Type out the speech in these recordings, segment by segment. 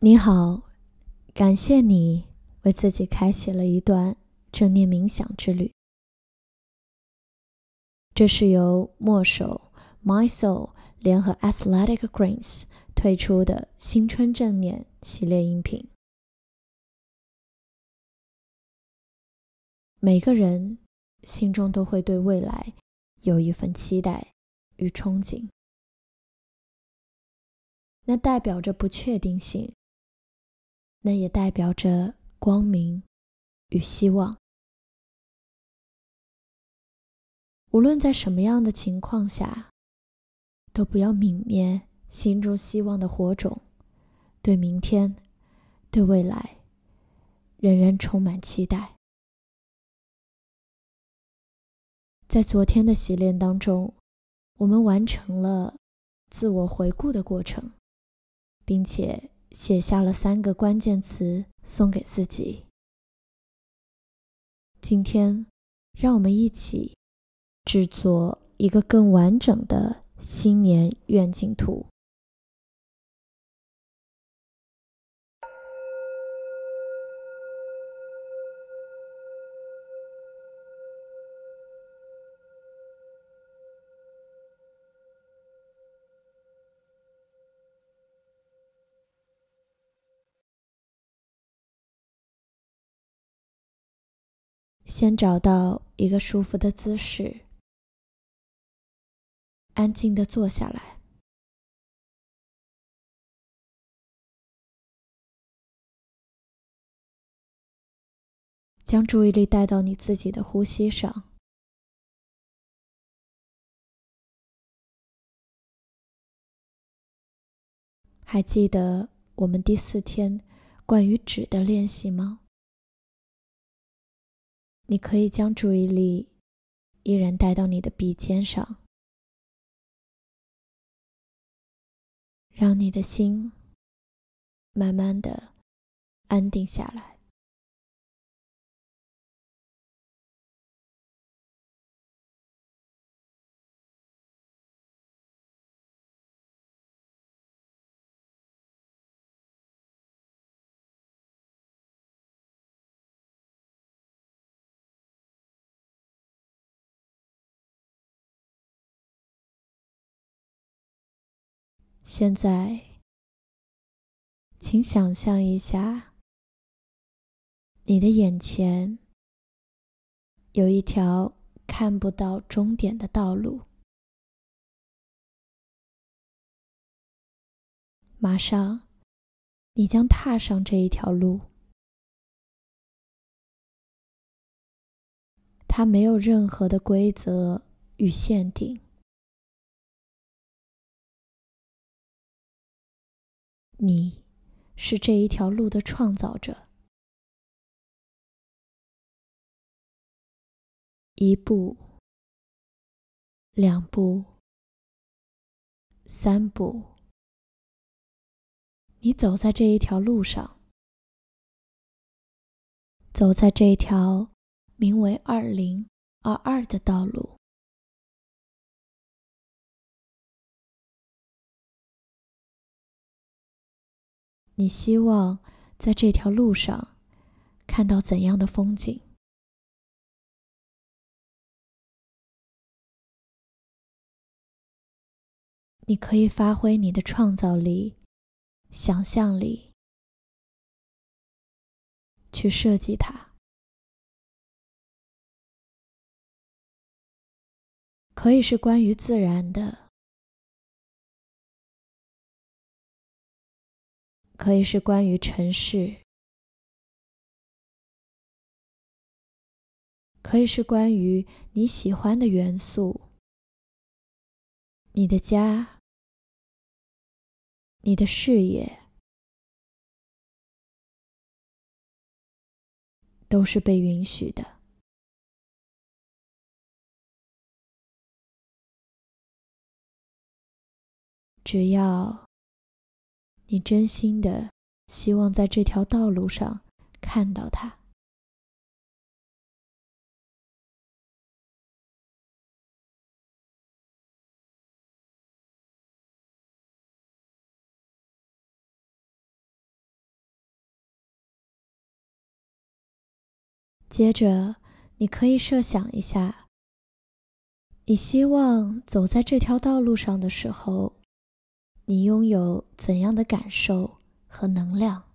你好，感谢你为自己开启了一段正念冥想之旅。这是由墨手 My Soul 联合 Athletic Greens 推出的新春正念系列音频。每个人心中都会对未来有一份期待与憧憬，那代表着不确定性，那也代表着光明与希望。无论在什么样的情况下，都不要泯灭心中希望的火种，对明天，对未来，仍然充满期待。在昨天的洗练当中，我们完成了自我回顾的过程，并且写下了三个关键词送给自己。今天，让我们一起。制作一个更完整的新年愿景图。先找到一个舒服的姿势。安静的坐下来，将注意力带到你自己的呼吸上。还记得我们第四天关于纸的练习吗？你可以将注意力依然带到你的鼻尖上。让你的心慢慢的安定下来。现在，请想象一下，你的眼前有一条看不到终点的道路。马上，你将踏上这一条路，它没有任何的规则与限定。你是这一条路的创造者。一步，两步，三步，你走在这一条路上，走在这一条名为“二零二二”的道路。你希望在这条路上看到怎样的风景？你可以发挥你的创造力、想象力去设计它，可以是关于自然的。可以是关于城市，可以是关于你喜欢的元素，你的家，你的事业，都是被允许的。只要。你真心的希望在这条道路上看到他。接着你可以设想一下你希望走在这条道路上的时候你拥有怎样的感受和能量？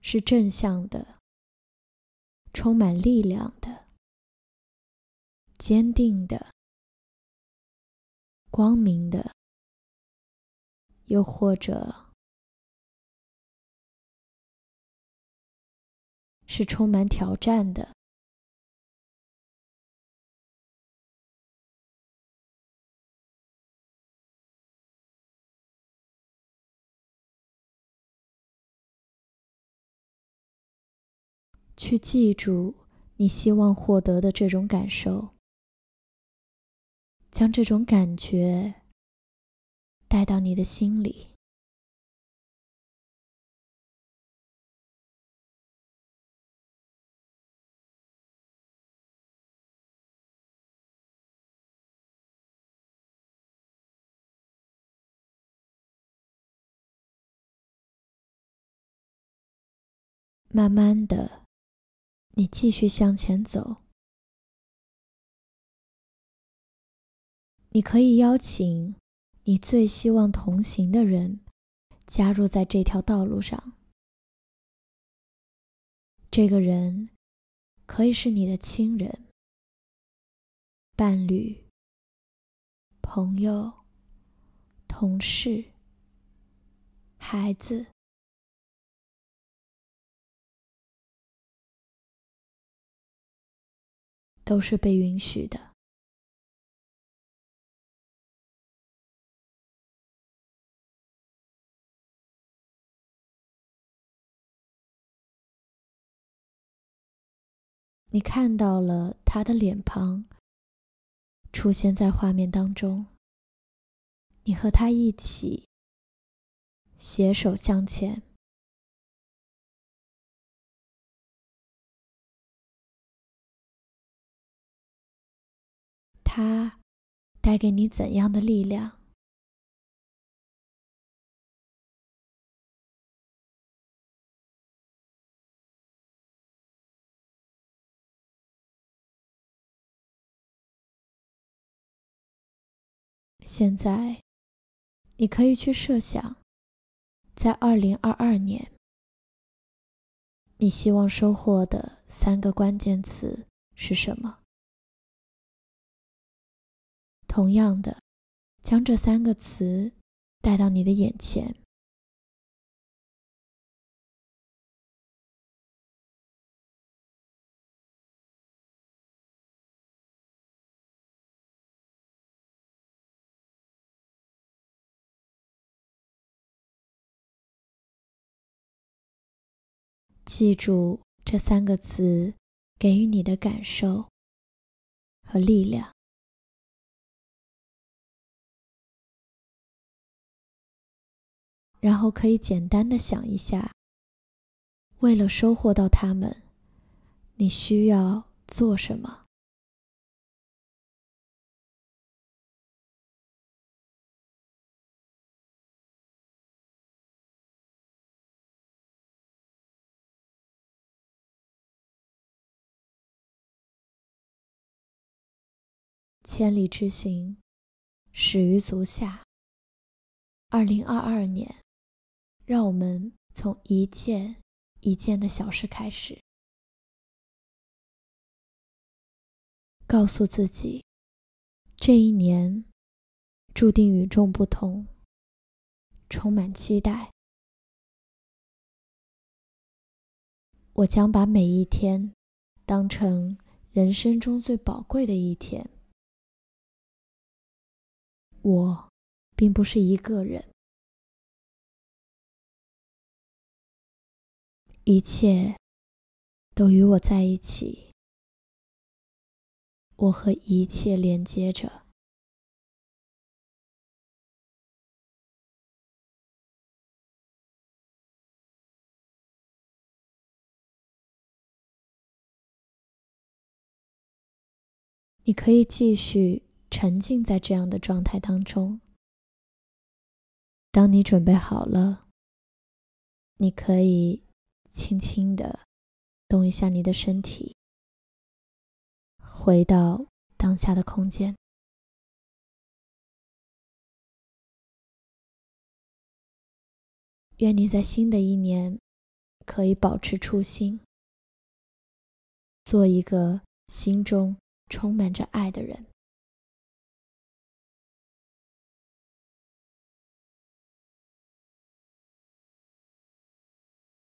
是正向的，充满力量的，坚定的，光明的，又或者是充满挑战的。去记住你希望获得的这种感受，将这种感觉带到你的心里，慢慢的。你继续向前走，你可以邀请你最希望同行的人加入在这条道路上。这个人可以是你的亲人、伴侣、朋友、同事、孩子。都是被允许的。你看到了他的脸庞出现在画面当中，你和他一起携手向前。他带给你怎样的力量？现在，你可以去设想，在二零二二年，你希望收获的三个关键词是什么？同样的，将这三个词带到你的眼前。记住这三个词给予你的感受和力量。然后可以简单的想一下，为了收获到他们，你需要做什么？千里之行，始于足下。二零二二年。让我们从一件一件的小事开始，告诉自己，这一年注定与众不同，充满期待。我将把每一天当成人生中最宝贵的一天。我并不是一个人。一切都与我在一起，我和一切连接着。你可以继续沉浸在这样的状态当中。当你准备好了，你可以轻轻的动一下你的身体，回到当下的空间。愿你在新的一年可以保持初心，做一个心中充满着爱的人。